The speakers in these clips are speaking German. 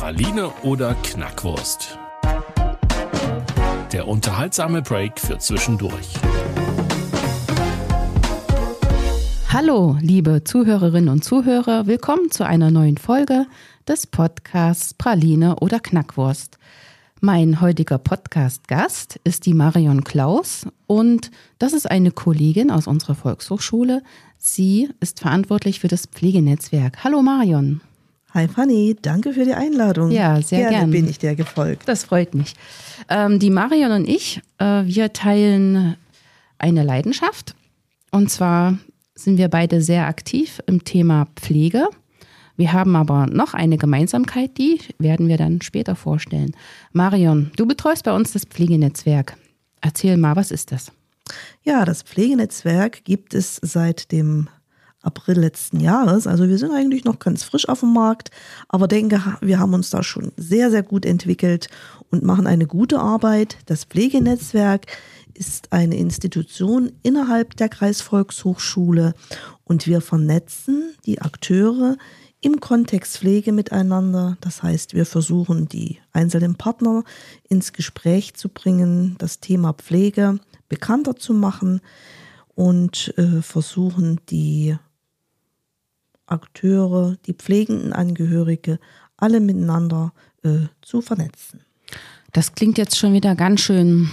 Praline oder Knackwurst? Der unterhaltsame Break für zwischendurch. Hallo, liebe Zuhörerinnen und Zuhörer, willkommen zu einer neuen Folge des Podcasts Praline oder Knackwurst. Mein heutiger Podcast-Gast ist die Marion Klaus und das ist eine Kollegin aus unserer Volkshochschule. Sie ist verantwortlich für das Pflegenetzwerk. Hallo Marion. Hi Fanny, danke für die Einladung. Ja, sehr gerne. gerne. bin ich dir gefolgt. Das freut mich. Ähm, die Marion und ich, äh, wir teilen eine Leidenschaft. Und zwar sind wir beide sehr aktiv im Thema Pflege. Wir haben aber noch eine Gemeinsamkeit, die werden wir dann später vorstellen. Marion, du betreust bei uns das Pflegenetzwerk. Erzähl mal, was ist das? Ja, das Pflegenetzwerk gibt es seit dem April letzten Jahres. Also wir sind eigentlich noch ganz frisch auf dem Markt, aber denke, wir haben uns da schon sehr, sehr gut entwickelt und machen eine gute Arbeit. Das Pflegenetzwerk ist eine Institution innerhalb der Kreisvolkshochschule und wir vernetzen die Akteure im Kontext Pflege miteinander. Das heißt, wir versuchen die einzelnen Partner ins Gespräch zu bringen, das Thema Pflege bekannter zu machen und äh, versuchen die Akteure, die pflegenden Angehörige, alle miteinander äh, zu vernetzen. Das klingt jetzt schon wieder ganz schön,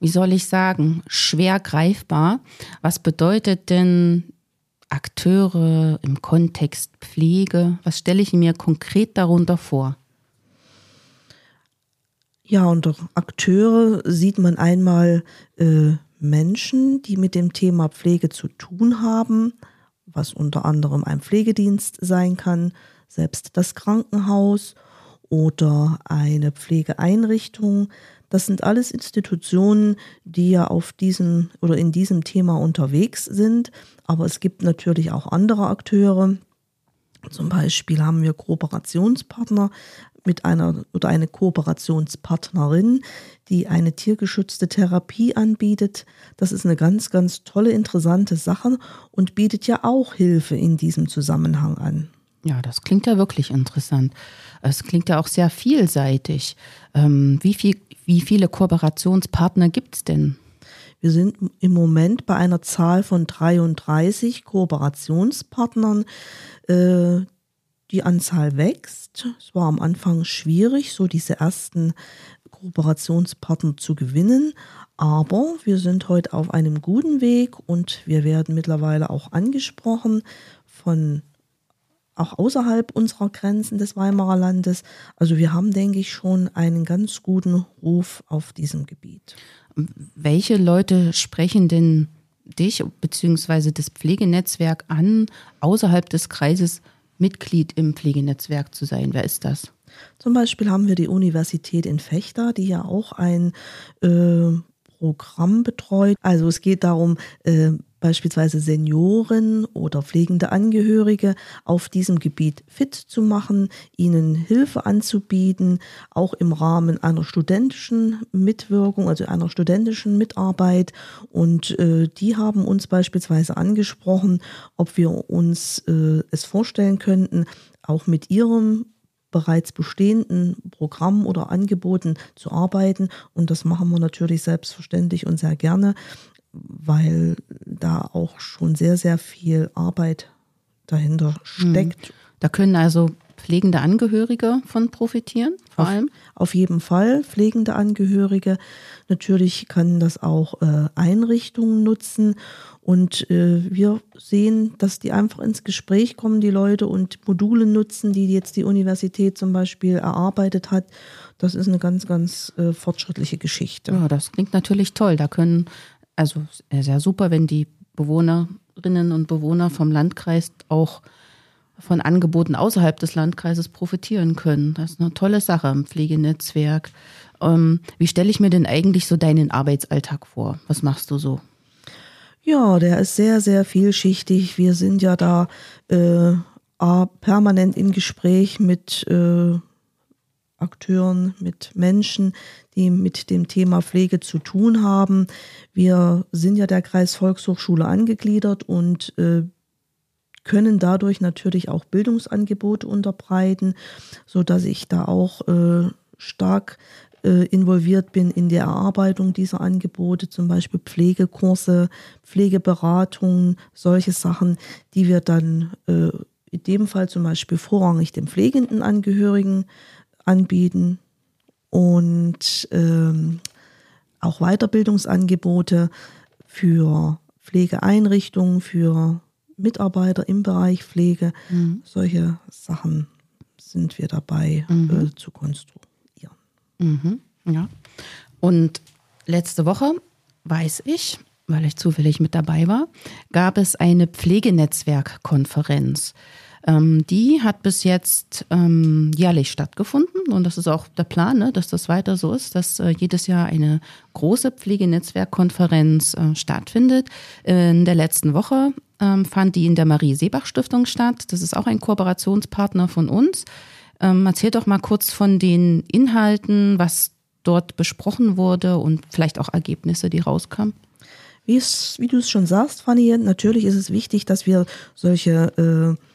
wie soll ich sagen, schwer greifbar. Was bedeutet denn Akteure im Kontext Pflege? Was stelle ich mir konkret darunter vor? Ja, unter Akteure sieht man einmal äh, Menschen, die mit dem Thema Pflege zu tun haben, was unter anderem ein Pflegedienst sein kann, selbst das Krankenhaus oder eine Pflegeeinrichtung. Das sind alles Institutionen, die ja auf diesem oder in diesem Thema unterwegs sind. Aber es gibt natürlich auch andere Akteure. Zum Beispiel haben wir Kooperationspartner mit einer oder eine Kooperationspartnerin, die eine tiergeschützte Therapie anbietet. Das ist eine ganz, ganz tolle, interessante Sache und bietet ja auch Hilfe in diesem Zusammenhang an. Ja, das klingt ja wirklich interessant. Es klingt ja auch sehr vielseitig. Ähm, wie, viel, wie viele Kooperationspartner gibt es denn? Wir sind im Moment bei einer Zahl von 33 Kooperationspartnern. Die Anzahl wächst. Es war am Anfang schwierig, so diese ersten Kooperationspartner zu gewinnen, aber wir sind heute auf einem guten Weg und wir werden mittlerweile auch angesprochen von auch außerhalb unserer Grenzen des Weimarer Landes. Also wir haben, denke ich, schon einen ganz guten Ruf auf diesem Gebiet. Welche Leute sprechen denn dich bzw. das Pflegenetzwerk an außerhalb des Kreises Mitglied im Pflegenetzwerk zu sein. Wer ist das? Zum Beispiel haben wir die Universität in Fechter, die ja auch ein äh, Programm betreut. Also es geht darum, äh, beispielsweise Senioren oder pflegende Angehörige auf diesem Gebiet fit zu machen, ihnen Hilfe anzubieten, auch im Rahmen einer studentischen Mitwirkung, also einer studentischen Mitarbeit. Und äh, die haben uns beispielsweise angesprochen, ob wir uns äh, es vorstellen könnten, auch mit ihrem bereits bestehenden Programmen oder Angeboten zu arbeiten. Und das machen wir natürlich selbstverständlich und sehr gerne, weil da auch schon sehr, sehr viel Arbeit dahinter hm. steckt. Da können also pflegende Angehörige von profitieren, vor auf, allem? Auf jeden Fall pflegende Angehörige. Natürlich können das auch äh, Einrichtungen nutzen. Und äh, wir sehen, dass die einfach ins Gespräch kommen, die Leute, und Module nutzen, die jetzt die Universität zum Beispiel erarbeitet hat. Das ist eine ganz, ganz äh, fortschrittliche Geschichte. Ja, das klingt natürlich toll. Da können, also sehr super, wenn die Bewohnerinnen und Bewohner vom Landkreis auch von Angeboten außerhalb des Landkreises profitieren können. Das ist eine tolle Sache im Pflegenetzwerk. Ähm, wie stelle ich mir denn eigentlich so deinen Arbeitsalltag vor? Was machst du so? Ja, der ist sehr, sehr vielschichtig. Wir sind ja da äh, permanent in Gespräch mit äh, Akteuren, mit Menschen, die mit dem Thema Pflege zu tun haben. Wir sind ja der Kreis Volkshochschule angegliedert und äh, können dadurch natürlich auch Bildungsangebote unterbreiten, so dass ich da auch äh, stark äh, involviert bin in der Erarbeitung dieser Angebote, zum Beispiel Pflegekurse, Pflegeberatung, solche Sachen, die wir dann äh, in dem Fall zum Beispiel vorrangig den pflegenden Angehörigen anbieten und ähm, auch Weiterbildungsangebote für Pflegeeinrichtungen, für Mitarbeiter im Bereich Pflege. Mhm. Solche Sachen sind wir dabei mhm. äh, zu konstruieren. Mhm. Ja. Und letzte Woche weiß ich, weil ich zufällig mit dabei war, gab es eine Pflegenetzwerkkonferenz. Ähm, die hat bis jetzt ähm, jährlich stattgefunden und das ist auch der Plan, ne, dass das weiter so ist, dass äh, jedes Jahr eine große Pflegenetzwerkkonferenz äh, stattfindet. In der letzten Woche ähm, fand die in der Marie-Seebach-Stiftung statt. Das ist auch ein Kooperationspartner von uns. Ähm, erzähl doch mal kurz von den Inhalten, was dort besprochen wurde und vielleicht auch Ergebnisse, die rauskamen. Wie, wie du es schon sagst, Fanny, natürlich ist es wichtig, dass wir solche äh,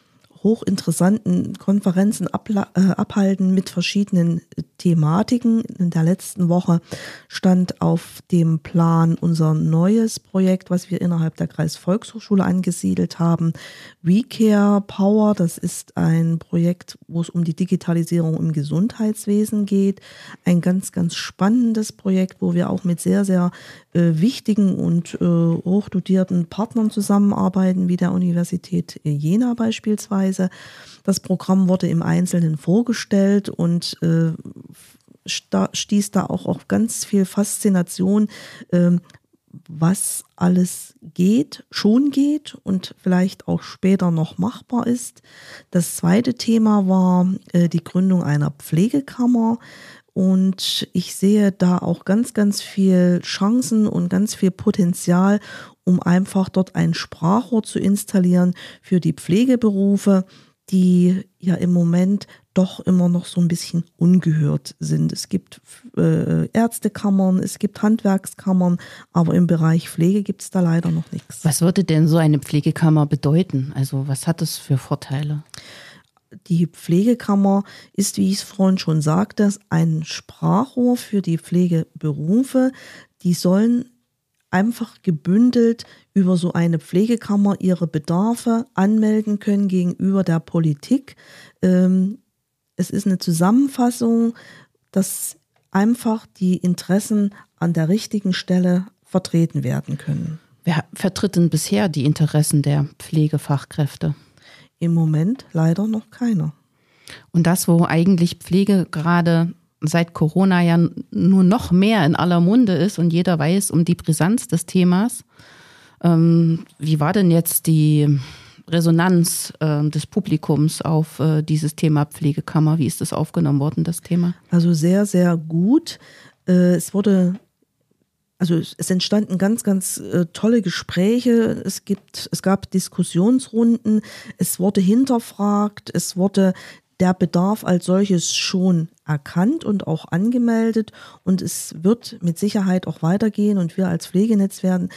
hochinteressanten Konferenzen äh, abhalten mit verschiedenen Thematiken. In der letzten Woche stand auf dem Plan unser neues Projekt, was wir innerhalb der Kreisvolkshochschule angesiedelt haben. WeCare Power, das ist ein Projekt, wo es um die Digitalisierung im Gesundheitswesen geht. Ein ganz, ganz spannendes Projekt, wo wir auch mit sehr, sehr äh, wichtigen und äh, hochdotierten Partnern zusammenarbeiten, wie der Universität Jena beispielsweise. Das Programm wurde im Einzelnen vorgestellt und äh, stieß da auch auf ganz viel Faszination, äh, was alles geht, schon geht und vielleicht auch später noch machbar ist. Das zweite Thema war äh, die Gründung einer Pflegekammer. Und ich sehe da auch ganz, ganz viel Chancen und ganz viel Potenzial, um einfach dort ein Sprachrohr zu installieren für die Pflegeberufe, die ja im Moment doch immer noch so ein bisschen ungehört sind. Es gibt äh, Ärztekammern, es gibt Handwerkskammern, aber im Bereich Pflege gibt es da leider noch nichts. Was würde denn so eine Pflegekammer bedeuten? Also was hat es für Vorteile? Die Pflegekammer ist, wie ich es vorhin schon sagte, ein Sprachrohr für die Pflegeberufe. Die sollen einfach gebündelt über so eine Pflegekammer ihre Bedarfe anmelden können gegenüber der Politik. Ähm, es ist eine Zusammenfassung, dass einfach die Interessen an der richtigen Stelle vertreten werden können. Wer vertritt denn bisher die Interessen der Pflegefachkräfte? Im Moment leider noch keiner. Und das, wo eigentlich Pflege gerade seit Corona ja nur noch mehr in aller Munde ist und jeder weiß um die Brisanz des Themas. Ähm, wie war denn jetzt die Resonanz äh, des Publikums auf äh, dieses Thema Pflegekammer? Wie ist das aufgenommen worden, das Thema? Also sehr, sehr gut. Äh, es wurde also es entstanden ganz, ganz äh, tolle Gespräche. Es gibt, es gab Diskussionsrunden. Es wurde hinterfragt. Es wurde der Bedarf als solches schon erkannt und auch angemeldet und es wird mit Sicherheit auch weitergehen und wir als Pflegenetzwerk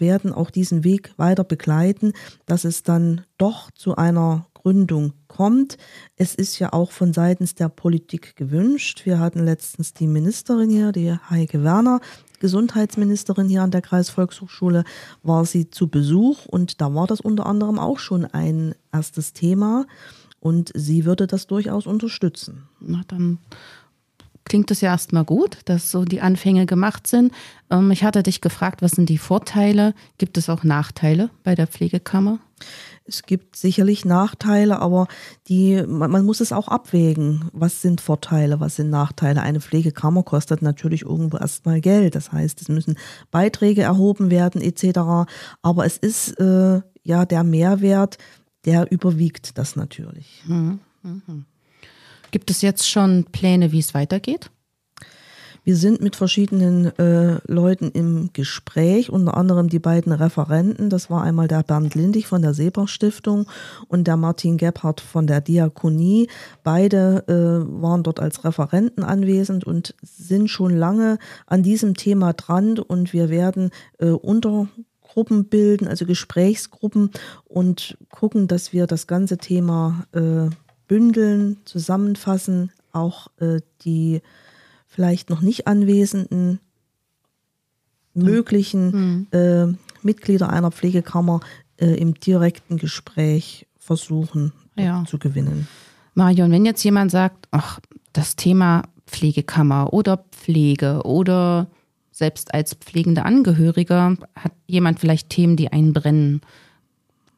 werden auch diesen Weg weiter begleiten, dass es dann doch zu einer Gründung kommt. Es ist ja auch von seitens der Politik gewünscht. Wir hatten letztens die Ministerin hier, die Heike Werner, Gesundheitsministerin hier an der Kreisvolkshochschule, war sie zu Besuch und da war das unter anderem auch schon ein erstes Thema. Und sie würde das durchaus unterstützen. Na, dann klingt es ja erstmal gut, dass so die Anfänge gemacht sind. Ähm, ich hatte dich gefragt, was sind die Vorteile? Gibt es auch Nachteile bei der Pflegekammer? Es gibt sicherlich Nachteile, aber die, man, man, muss es auch abwägen. Was sind Vorteile, was sind Nachteile? Eine Pflegekammer kostet natürlich irgendwo erstmal Geld. Das heißt, es müssen Beiträge erhoben werden etc. Aber es ist äh, ja der Mehrwert, der überwiegt das natürlich. Mhm. Gibt es jetzt schon Pläne, wie es weitergeht? Wir sind mit verschiedenen äh, Leuten im Gespräch, unter anderem die beiden Referenten. Das war einmal der Bernd Lindig von der Seebach Stiftung und der Martin Gebhardt von der Diakonie. Beide äh, waren dort als Referenten anwesend und sind schon lange an diesem Thema dran und wir werden äh, Untergruppen bilden, also Gesprächsgruppen und gucken, dass wir das ganze Thema äh, bündeln, zusammenfassen, auch äh, die vielleicht noch nicht anwesenden möglichen mhm. äh, Mitglieder einer Pflegekammer äh, im direkten Gespräch versuchen ja. zu gewinnen. Marion, wenn jetzt jemand sagt, ach, das Thema Pflegekammer oder Pflege oder selbst als pflegende Angehöriger hat jemand vielleicht Themen, die einbrennen.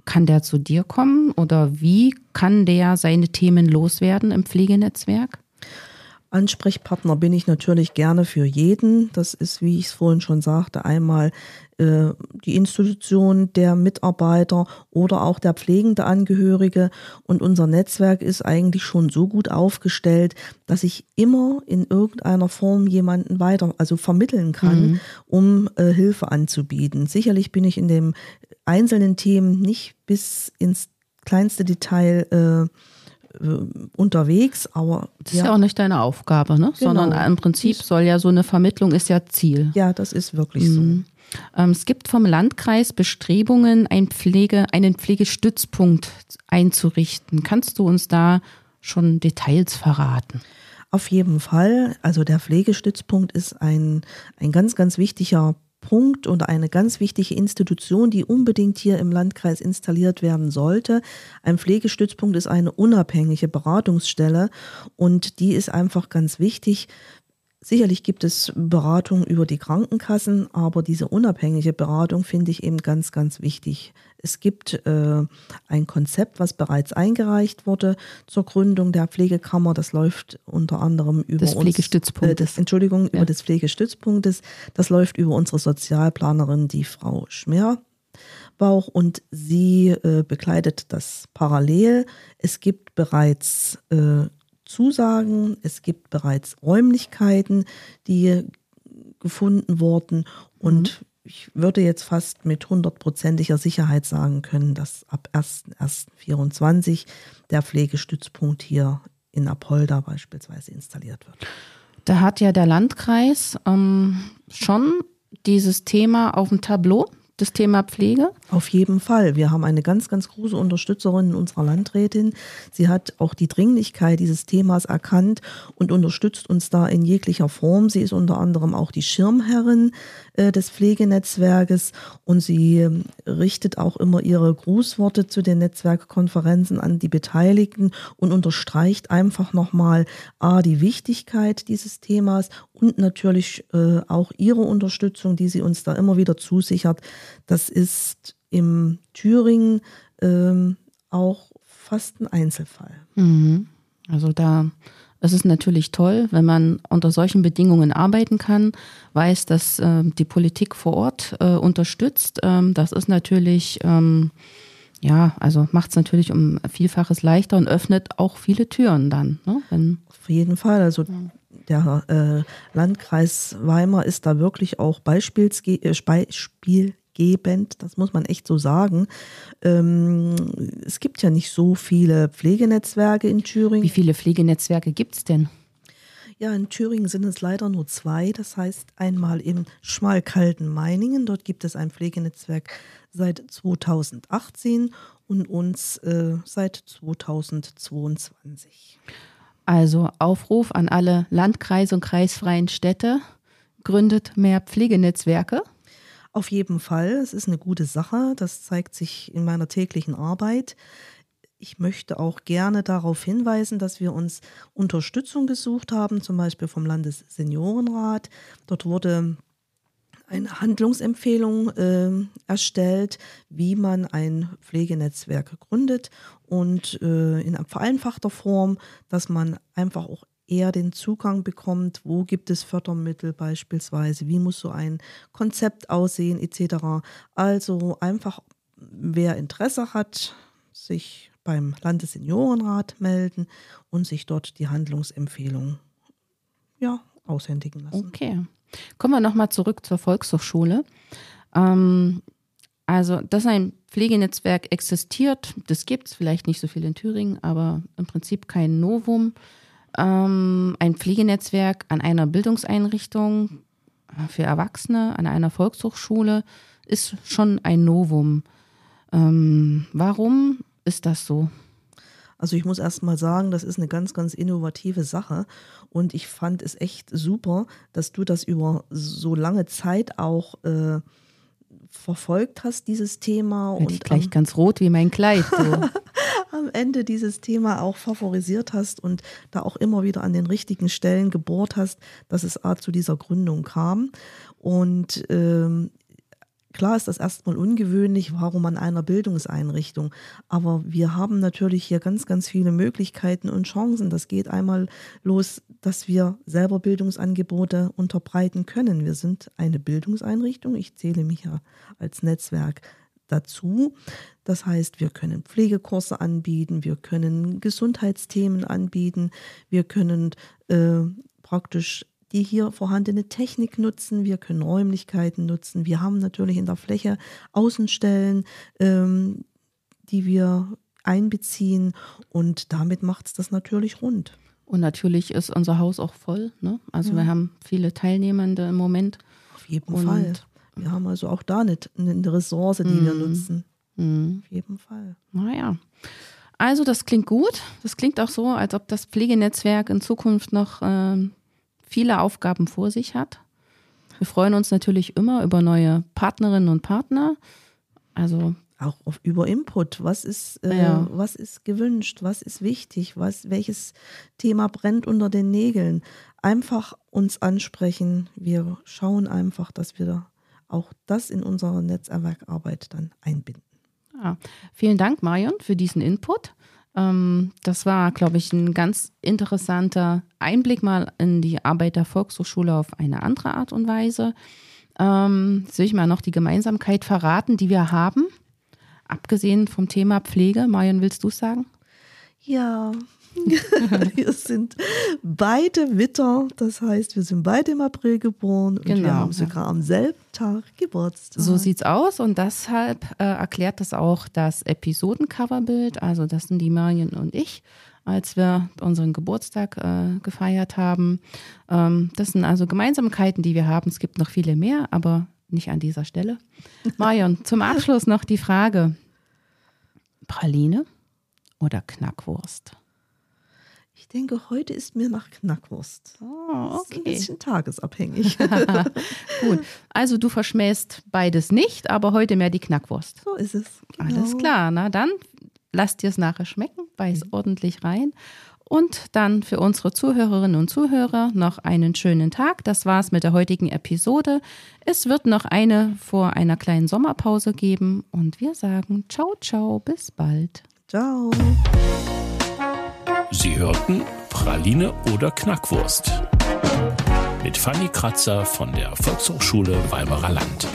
Kann der zu dir kommen oder wie kann der seine Themen loswerden im Pflegenetzwerk? Ansprechpartner bin ich natürlich gerne für jeden. Das ist, wie ich es vorhin schon sagte, einmal äh, die Institution der Mitarbeiter oder auch der pflegende Angehörige. Und unser Netzwerk ist eigentlich schon so gut aufgestellt, dass ich immer in irgendeiner Form jemanden weiter, also vermitteln kann, mhm. um äh, Hilfe anzubieten. Sicherlich bin ich in den einzelnen Themen nicht bis ins kleinste Detail äh, unterwegs, aber das ist ja. ja auch nicht deine Aufgabe, ne? Genau. Sondern im Prinzip soll ja so eine Vermittlung ist ja Ziel. Ja, das ist wirklich mhm. so. Ähm, es gibt vom Landkreis Bestrebungen, ein Pflege, einen Pflegestützpunkt einzurichten. Kannst du uns da schon Details verraten? Auf jeden Fall. Also der Pflegestützpunkt ist ein, ein ganz, ganz wichtiger Punkt und eine ganz wichtige Institution, die unbedingt hier im Landkreis installiert werden sollte. Ein Pflegestützpunkt ist eine unabhängige Beratungsstelle und die ist einfach ganz wichtig. Sicherlich gibt es Beratung über die Krankenkassen, aber diese unabhängige Beratung finde ich eben ganz, ganz wichtig. Es gibt äh, ein Konzept, was bereits eingereicht wurde zur Gründung der Pflegekammer. Das läuft unter anderem über des Pflegestützpunktes. Äh, Entschuldigung, ja. über des Pflegestützpunktes. Das läuft über unsere Sozialplanerin, die Frau Schmerbauch, und sie äh, begleitet das parallel. Es gibt bereits äh, Zusagen, es gibt bereits Räumlichkeiten, die gefunden wurden und mhm ich würde jetzt fast mit hundertprozentiger Sicherheit sagen können, dass ab 1.1.24 der Pflegestützpunkt hier in Apolda beispielsweise installiert wird. Da hat ja der Landkreis ähm, schon dieses Thema auf dem Tableau das Thema Pflege? Auf jeden Fall. Wir haben eine ganz, ganz große Unterstützerin in unserer Landrätin. Sie hat auch die Dringlichkeit dieses Themas erkannt und unterstützt uns da in jeglicher Form. Sie ist unter anderem auch die Schirmherrin äh, des Pflegenetzwerkes und sie äh, richtet auch immer ihre Grußworte zu den Netzwerkkonferenzen an die Beteiligten und unterstreicht einfach nochmal A, die Wichtigkeit dieses Themas und natürlich äh, auch ihre Unterstützung, die sie uns da immer wieder zusichert. Das ist im Thüringen ähm, auch fast ein Einzelfall. Mhm. Also da es ist natürlich toll, wenn man unter solchen Bedingungen arbeiten kann, weiß, dass äh, die Politik vor Ort äh, unterstützt. Ähm, das ist natürlich, ähm, ja, also macht es natürlich um Vielfaches leichter und öffnet auch viele Türen dann. Ne? Wenn, Auf jeden Fall. Also ja der äh, Landkreis Weimar ist da wirklich auch Beispielsge äh, beispielgebend, das muss man echt so sagen. Ähm, es gibt ja nicht so viele Pflegenetzwerke in Thüringen. Wie viele Pflegenetzwerke gibt es denn? Ja, in Thüringen sind es leider nur zwei. Das heißt einmal in Schmalkalden-Meiningen. Dort gibt es ein Pflegenetzwerk seit 2018 und uns äh, seit 2022. Also Aufruf an alle Landkreise und kreisfreien Städte, gründet mehr Pflegenetzwerke. Auf jeden Fall, es ist eine gute Sache, das zeigt sich in meiner täglichen Arbeit. Ich möchte auch gerne darauf hinweisen, dass wir uns Unterstützung gesucht haben, zum Beispiel vom Landesseniorenrat. Dort wurde eine Handlungsempfehlung äh, erstellt, wie man ein Pflegenetzwerk gründet und äh, in vereinfachter Form, dass man einfach auch eher den Zugang bekommt, wo gibt es Fördermittel beispielsweise, wie muss so ein Konzept aussehen etc. Also einfach, wer Interesse hat, sich beim Landesseniorenrat melden und sich dort die Handlungsempfehlung ja, aushändigen lassen. Okay. Kommen wir nochmal zurück zur Volkshochschule. Ähm, also, dass ein Pflegenetzwerk existiert, das gibt es vielleicht nicht so viel in Thüringen, aber im Prinzip kein Novum. Ähm, ein Pflegenetzwerk an einer Bildungseinrichtung für Erwachsene, an einer Volkshochschule, ist schon ein Novum. Ähm, warum ist das so? Also ich muss erst mal sagen, das ist eine ganz, ganz innovative Sache und ich fand es echt super, dass du das über so lange Zeit auch äh, verfolgt hast, dieses Thema. Werd und ich gleich am, ganz rot wie mein Kleid. So. am Ende dieses Thema auch favorisiert hast und da auch immer wieder an den richtigen Stellen gebohrt hast, dass es A zu dieser Gründung kam. Und ähm, Klar ist das erstmal ungewöhnlich, warum an einer Bildungseinrichtung. Aber wir haben natürlich hier ganz, ganz viele Möglichkeiten und Chancen. Das geht einmal los, dass wir selber Bildungsangebote unterbreiten können. Wir sind eine Bildungseinrichtung. Ich zähle mich ja als Netzwerk dazu. Das heißt, wir können Pflegekurse anbieten, wir können Gesundheitsthemen anbieten, wir können äh, praktisch die hier vorhandene Technik nutzen, wir können Räumlichkeiten nutzen, wir haben natürlich in der Fläche Außenstellen, ähm, die wir einbeziehen und damit macht es das natürlich rund. Und natürlich ist unser Haus auch voll. Ne? Also ja. wir haben viele Teilnehmende im Moment. Auf jeden und Fall. Wir haben also auch da eine, eine Ressource, die mm. wir nutzen. Mm. Auf jeden Fall. Naja. Also das klingt gut. Das klingt auch so, als ob das Pflegenetzwerk in Zukunft noch äh, viele Aufgaben vor sich hat. Wir freuen uns natürlich immer über neue Partnerinnen und Partner. Also auch auf, über Input. Was ist, äh, ja. was ist gewünscht? Was ist wichtig? Was, welches Thema brennt unter den Nägeln? Einfach uns ansprechen. Wir schauen einfach, dass wir auch das in unsere Netzwerkarbeit dann einbinden. Ja. Vielen Dank, Marion, für diesen Input. Ähm, das war, glaube ich, ein ganz interessanter Einblick mal in die Arbeit der Volkshochschule auf eine andere Art und Weise. Ähm, soll ich mal noch die Gemeinsamkeit verraten, die wir haben? Abgesehen vom Thema Pflege. Marion, willst du es sagen? Ja, wir sind beide Witter, das heißt, wir sind beide im April geboren und genau, wir haben sogar am selben Tag Geburtstag. So sieht's aus und deshalb äh, erklärt das auch das Episodencoverbild. Also das sind die Marion und ich, als wir unseren Geburtstag äh, gefeiert haben. Ähm, das sind also Gemeinsamkeiten, die wir haben. Es gibt noch viele mehr, aber nicht an dieser Stelle. Marion, zum Abschluss noch die Frage: Praline oder Knackwurst? Ich denke, heute ist mir nach Knackwurst. Oh, okay. ein bisschen tagesabhängig. Gut. Also du verschmähst beides nicht, aber heute mehr die Knackwurst. So ist es. Genau. Alles klar. Na dann lass dir es nachher schmecken, beiß mhm. ordentlich rein. Und dann für unsere Zuhörerinnen und Zuhörer noch einen schönen Tag. Das war's mit der heutigen Episode. Es wird noch eine vor einer kleinen Sommerpause geben und wir sagen ciao, ciao, bis bald. Ciao. Sie hörten Praline oder Knackwurst mit Fanny Kratzer von der Volkshochschule Weimarer Land.